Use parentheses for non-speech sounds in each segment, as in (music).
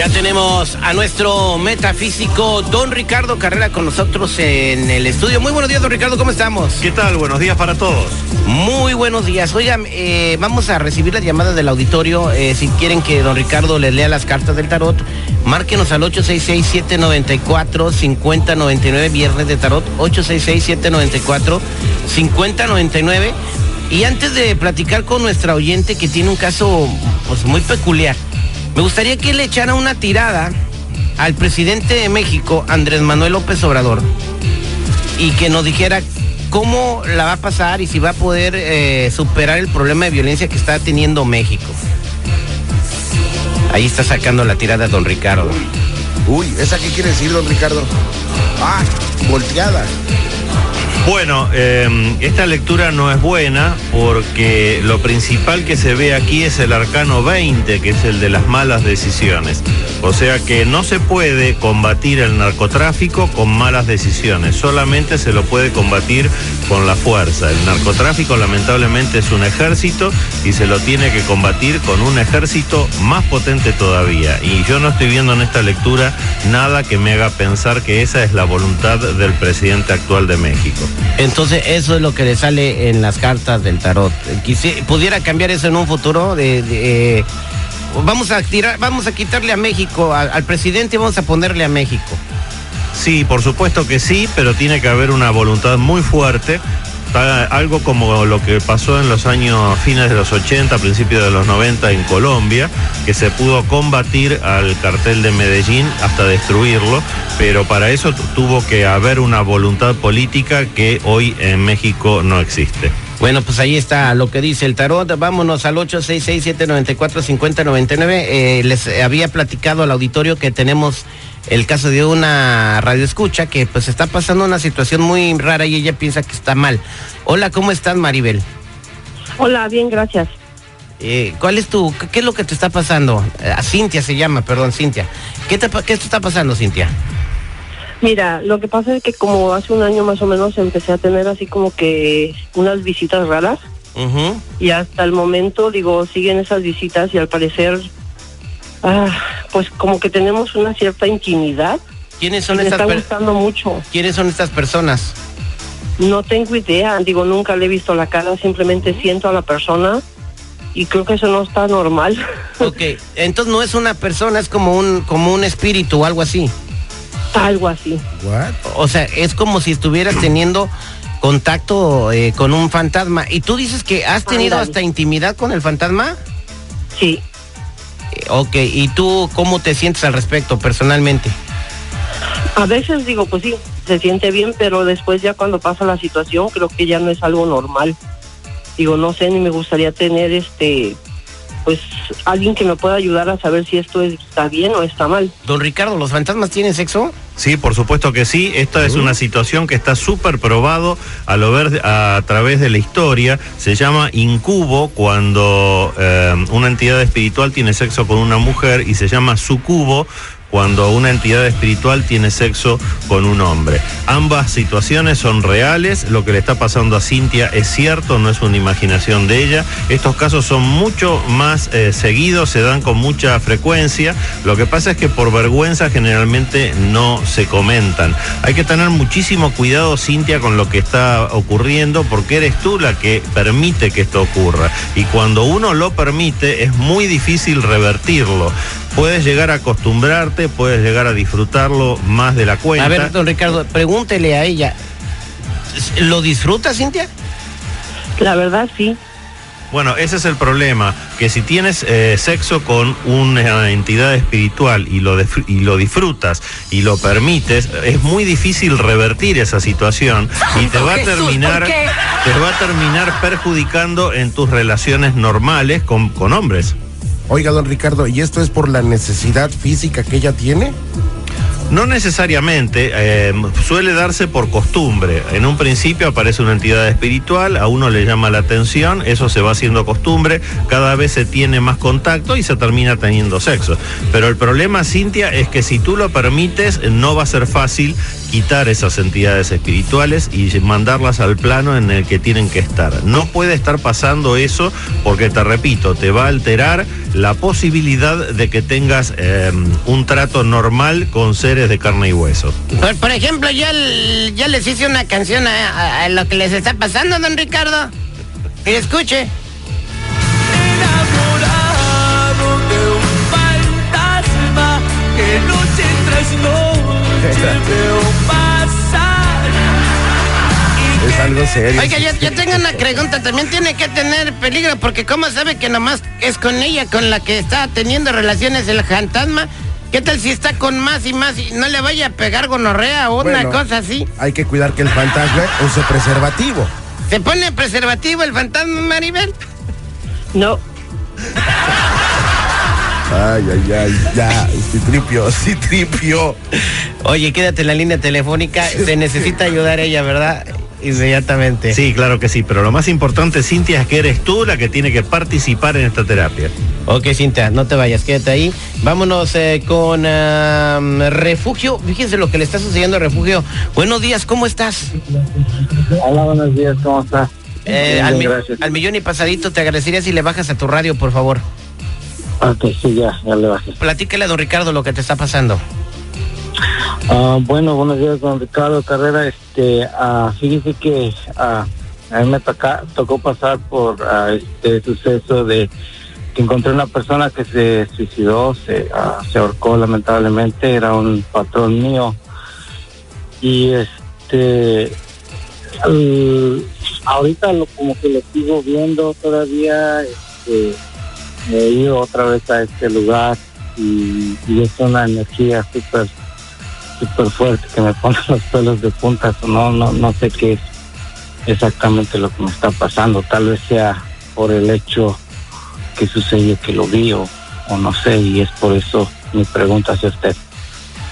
Ya tenemos a nuestro metafísico Don Ricardo Carrera con nosotros en el estudio. Muy buenos días, Don Ricardo, ¿cómo estamos? ¿Qué tal? Buenos días para todos. Muy buenos días. Oigan, eh, vamos a recibir las llamadas del auditorio. Eh, si quieren que Don Ricardo les lea las cartas del tarot, márquenos al 866-794-5099, viernes de tarot, 866-794-5099. Y antes de platicar con nuestra oyente que tiene un caso pues, muy peculiar, me gustaría que le echara una tirada al presidente de México, Andrés Manuel López Obrador, y que nos dijera cómo la va a pasar y si va a poder eh, superar el problema de violencia que está teniendo México. Ahí está sacando la tirada don Ricardo. Uy, ¿esa qué quiere decir, don Ricardo? Ah, volteada. Bueno, eh, esta lectura no es buena porque lo principal que se ve aquí es el arcano 20, que es el de las malas decisiones. O sea que no se puede combatir el narcotráfico con malas decisiones, solamente se lo puede combatir con la fuerza. El narcotráfico lamentablemente es un ejército y se lo tiene que combatir con un ejército más potente todavía. Y yo no estoy viendo en esta lectura nada que me haga pensar que esa es la voluntad del presidente actual de México. Entonces eso es lo que le sale en las cartas del tarot. Quisi- pudiera cambiar eso en un futuro eh, vamos a tirar, vamos a quitarle a México al, al presidente y vamos a ponerle a México. Sí, por supuesto que sí, pero tiene que haber una voluntad muy fuerte. Algo como lo que pasó en los años fines de los 80, principios de los 90 en Colombia, que se pudo combatir al cartel de Medellín hasta destruirlo, pero para eso tu- tuvo que haber una voluntad política que hoy en México no existe. Bueno, pues ahí está lo que dice el tarot. Vámonos al 866-794-5099. Eh, les había platicado al auditorio que tenemos el caso de una radioescucha que pues está pasando una situación muy rara y ella piensa que está mal. Hola, ¿cómo estás, Maribel? Hola, bien, gracias. Eh, ¿Cuál es tu, qué, es lo que te está pasando? Eh, a Cintia se llama, perdón, Cintia. ¿Qué te, qué te está pasando, Cintia? Mira, lo que pasa es que como hace un año más o menos empecé a tener así como que unas visitas raras y hasta el momento, digo, siguen esas visitas y al parecer, ah, pues como que tenemos una cierta intimidad. ¿Quiénes son Me estas está per- gustando mucho. ¿Quiénes son estas personas? No tengo idea, digo, nunca le he visto la cara, simplemente siento a la persona y creo que eso no está normal. (laughs) Ok, entonces no es una persona, es como un, como un espíritu o algo así. Algo así. What? O sea, es como si estuvieras teniendo contacto eh, con un fantasma. ¿Y tú dices que has tenido hasta intimidad con el fantasma? Sí. Ok, ¿y tú cómo te sientes al respecto personalmente? A veces digo, pues sí, se siente bien, pero después ya cuando pasa la situación creo que ya no es algo normal. Digo, no sé, ni me gustaría tener este, pues alguien que me pueda ayudar a saber si esto está bien o está mal. Don Ricardo, ¿los fantasmas tienen sexo? Sí, por supuesto que sí. Esta es una situación que está súper probado a lo ver a, través de la historia. Se llama incubo cuando eh, una entidad espiritual tiene sexo con una mujer y se llama sucubo cuando una entidad espiritual tiene sexo con un hombre. Ambas situaciones son reales, lo que le está pasando a Cintia es cierto, no es una imaginación de ella. Estos casos son mucho más eh, seguidos, se dan con mucha frecuencia. Lo que pasa es que por vergüenza generalmente no se comentan. Hay que tener muchísimo cuidado, Cintia, con lo que está ocurriendo, porque eres tú la que permite que esto ocurra. Y cuando uno lo permite, es muy difícil revertirlo. Puedes llegar a acostumbrarte, puedes llegar a disfrutarlo más de la cuenta. A ver, don Ricardo, pregúntele a ella. ¿Lo disfruta, Cintia? La verdad sí. Bueno, ese es el problema, que si tienes eh, sexo con una entidad espiritual y lo, y lo disfrutas y lo permites, es muy difícil revertir esa situación y te va a (laughs) terminar, te va a terminar perjudicando en tus relaciones normales con, con hombres. Oiga, don Ricardo, ¿y esto es por la necesidad física que ella tiene? No necesariamente, eh, suele darse por costumbre. En un principio aparece una entidad espiritual, a uno le llama la atención, eso se va haciendo costumbre, cada vez se tiene más contacto y se termina teniendo sexo. Pero el problema, Cintia, es que si tú lo permites, no va a ser fácil quitar esas entidades espirituales y mandarlas al plano en el que tienen que estar. No puede estar pasando eso porque, te repito, te va a alterar la posibilidad de que tengas eh, un trato normal con seres de carne y hueso. Por, por ejemplo, yo l- ya les hice una canción a, a- a lo que les está pasando, don Ricardo. Que escuche. enamorado de un fantasma que noche tras noche veo algo serio. Oiga, yo, yo tengo una pregunta. También tiene que tener peligro, porque ¿cómo sabe que nomás es con ella con la que está teniendo relaciones el fantasma? ¿Qué tal si está con más y más y no le vaya a pegar gonorrea o una Bueno. cosa así? Hay que cuidar que el fantasma use preservativo. ¿Se pone preservativo el fantasma, Maribel? No, Ay, ay, ay, ya. Sí tripio, sí tripio. Oye, quédate en la línea telefónica. Se necesita ayudar ella, ¿verdad? Inmediatamente. Sí, claro que sí, pero lo más importante, Cintia, es que eres tú la que tiene que participar en esta terapia. Ok, Cintia, no te vayas, quédate ahí. Vámonos eh, con ah, Refugio. Fíjense lo que le está sucediendo a Refugio. Buenos días, ¿cómo estás? Hola, buenos días, ¿cómo estás? Eh, Bien, al, mi- gracias. al millón y pasadito te agradecería si le bajas a tu radio, por favor. Ok, sí, ya, ya le bajé. Platícale a don Ricardo lo que te está pasando. Ah, bueno, buenos días, don Ricardo Carrera. Este, ah, fíjese que ah, a mí me toca, tocó pasar por ah, este suceso de que encontré una persona que se suicidó, se, ah, ahorcó lamentablemente, era un patrón mío. Y este, ahorita lo, como que lo sigo viendo todavía, este, he ido otra vez a este lugar y, y es una energía súper súper fuerte que me pone (laughs) los pelos de punta no no no sé qué es exactamente lo que me está pasando. Tal vez sea por el hecho que sucedió que lo vi o, o no sé y es por eso mi pregunta hacia usted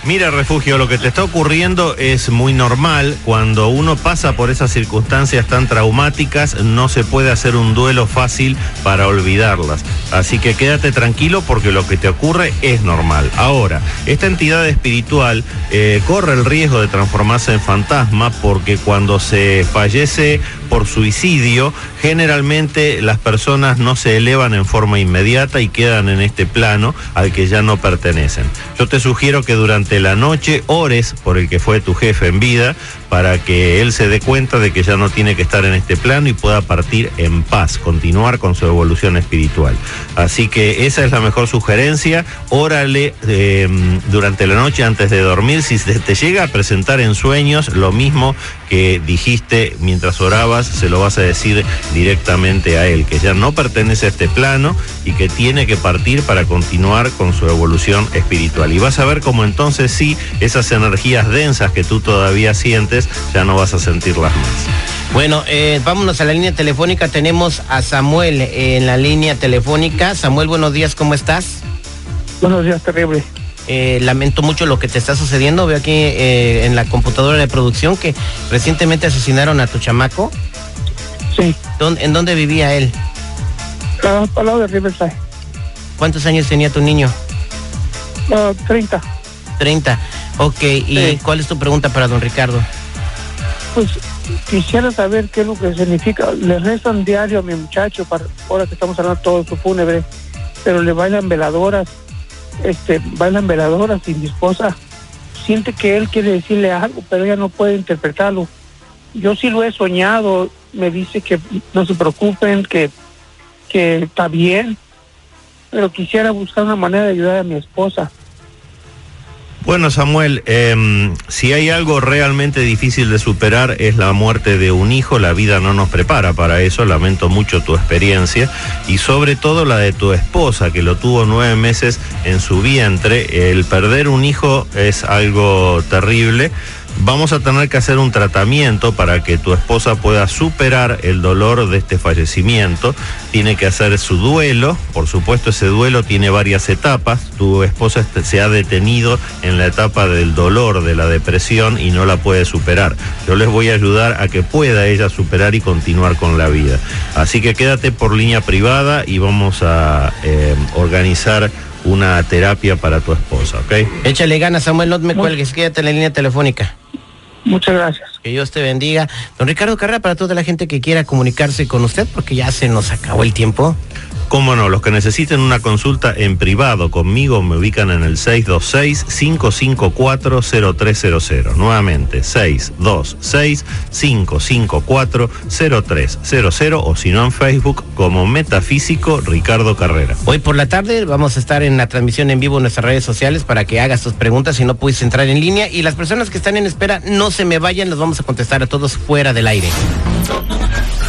Mira, Refugio, lo que te está ocurriendo es muy normal. Cuando uno pasa por esas circunstancias tan traumáticas, no se puede hacer un duelo fácil para olvidarlas. Así que quédate tranquilo porque lo que te ocurre es normal. Ahora, esta entidad espiritual eh, corre el riesgo de transformarse en fantasma porque cuando se fallece por suicidio, generalmente las personas no se elevan en forma inmediata y quedan en este plano al que ya no pertenecen. Yo te sugiero que durante la noche ores por el que fue tu jefe en vida para que él se dé cuenta de que ya no tiene que estar en este plano y pueda partir en paz, continuar con su evolución espiritual. Así que esa es la mejor sugerencia. Órale eh, durante la noche antes de dormir. Si te llega a presentar en sueños lo mismo que dijiste mientras orabas, se lo vas a decir directamente a él, que ya no pertenece a este plano y que tiene que partir para continuar con su evolución espiritual. Y vas a ver cómo entonces sí, esas energías densas que tú todavía sientes, ya no vas a sentirlas más. Bueno, eh, vámonos a la línea telefónica. Tenemos a Samuel en la línea telefónica. Samuel, buenos días, ¿cómo estás? buenos días terrible Eh, lamento mucho lo que te está sucediendo. Veo aquí eh, en la computadora de producción que recientemente asesinaron a tu chamaco. sí ¿Dónde- ¿En dónde vivía él? al lado de Riverside ¿Cuántos años tenía tu niño? 30 30. Ok, ¿y Sí. cuál es tu pregunta para don Ricardo? Pues quisiera saber qué es lo que significa. Le rezan diario a mi muchacho, para, ahora que estamos hablando todo su fúnebre, pero le bailan veladoras, este, bailan veladoras y mi esposa siente que él quiere decirle algo, pero ella no puede interpretarlo. Yo sí lo he soñado, me dice que no se preocupen, que, que está bien, pero quisiera buscar una manera de ayudar a mi esposa. Bueno, Samuel, em, si hay algo realmente difícil de superar es la muerte de un hijo, la vida no nos prepara para eso, lamento mucho tu experiencia y sobre todo la de tu esposa que lo tuvo nueve meses en su vientre, el perder un hijo es algo terrible. Vamos a tener que hacer un tratamiento para que tu esposa pueda superar el dolor de este fallecimiento. Tiene que hacer su duelo. Por supuesto, ese duelo tiene varias etapas. Tu esposa se ha detenido en la etapa del dolor, de la depresión y no la puede superar. Yo les voy a ayudar a que pueda ella superar y continuar con la vida. Así que quédate por línea privada y vamos a eh, organizar una terapia para tu esposa, ¿ok? Échale ganas, Samuel, no me cuelgues, quédate en la línea telefónica. Muchas gracias. Que Dios te bendiga. Don Ricardo Carrera, para toda la gente que quiera comunicarse con usted, porque ya se nos acabó el tiempo. Cómo no, los que necesiten una consulta en privado conmigo me ubican en el 626-554-0300. Nuevamente, 626-554-0300 o si no en Facebook como Metafísico Ricardo Carrera. Hoy por la tarde vamos a estar en la transmisión en vivo en nuestras redes sociales para que hagas tus preguntas si no pudiste entrar en línea. Y las personas que están en espera, no se me vayan, los vamos a contestar a todos fuera del aire.